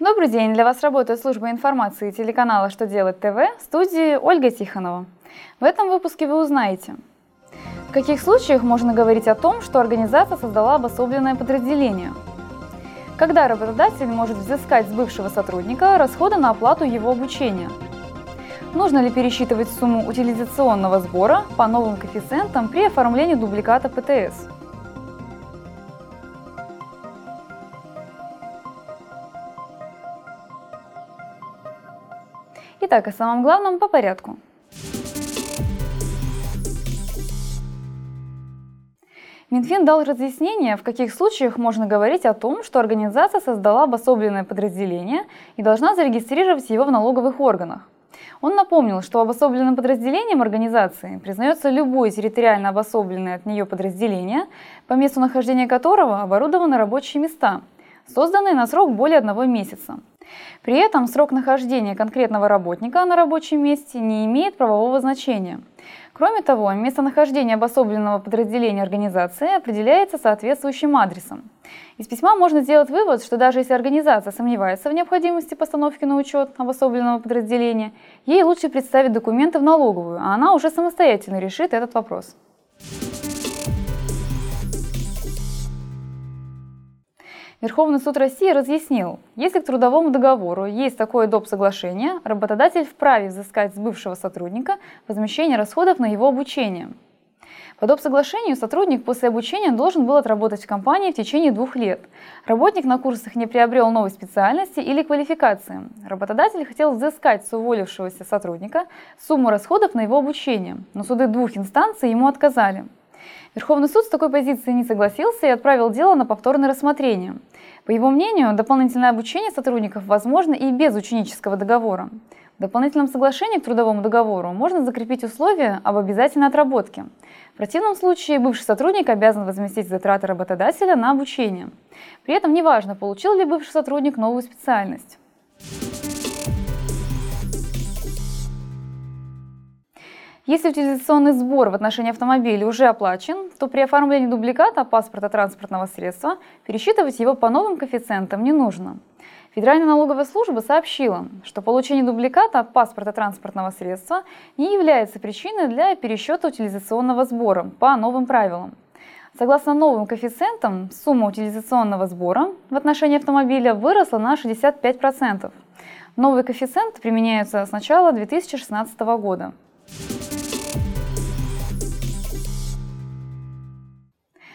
Добрый день! Для вас работает служба информации телеканала «Что делать ТВ» в студии Ольга Тихонова. В этом выпуске вы узнаете, в каких случаях можно говорить о том, что организация создала обособленное подразделение, когда работодатель может взыскать с бывшего сотрудника расходы на оплату его обучения, нужно ли пересчитывать сумму утилизационного сбора по новым коэффициентам при оформлении дубликата ПТС – Итак, о самом главном по порядку. Минфин дал разъяснение, в каких случаях можно говорить о том, что организация создала обособленное подразделение и должна зарегистрировать его в налоговых органах. Он напомнил, что обособленным подразделением организации признается любое территориально обособленное от нее подразделение, по месту нахождения которого оборудованы рабочие места, созданные на срок более одного месяца – при этом срок нахождения конкретного работника на рабочем месте не имеет правового значения. Кроме того, местонахождение обособленного подразделения организации определяется соответствующим адресом. Из письма можно сделать вывод, что даже если организация сомневается в необходимости постановки на учет обособленного подразделения, ей лучше представить документы в налоговую, а она уже самостоятельно решит этот вопрос. Верховный суд России разъяснил, если к трудовому договору есть такое доп. соглашение, работодатель вправе взыскать с бывшего сотрудника возмещение расходов на его обучение. По доп. соглашению сотрудник после обучения должен был отработать в компании в течение двух лет. Работник на курсах не приобрел новой специальности или квалификации. Работодатель хотел взыскать с уволившегося сотрудника сумму расходов на его обучение, но суды двух инстанций ему отказали. Верховный суд с такой позицией не согласился и отправил дело на повторное рассмотрение. По его мнению, дополнительное обучение сотрудников возможно и без ученического договора. В дополнительном соглашении к трудовому договору можно закрепить условия об обязательной отработке. В противном случае бывший сотрудник обязан возместить затраты работодателя на обучение. При этом неважно, получил ли бывший сотрудник новую специальность. Если утилизационный сбор в отношении автомобиля уже оплачен, то при оформлении дубликата паспорта транспортного средства пересчитывать его по новым коэффициентам не нужно. Федеральная налоговая служба сообщила, что получение дубликата паспорта транспортного средства не является причиной для пересчета утилизационного сбора по новым правилам. Согласно новым коэффициентам, сумма утилизационного сбора в отношении автомобиля выросла на 65%. Новые коэффициенты применяются с начала 2016 года.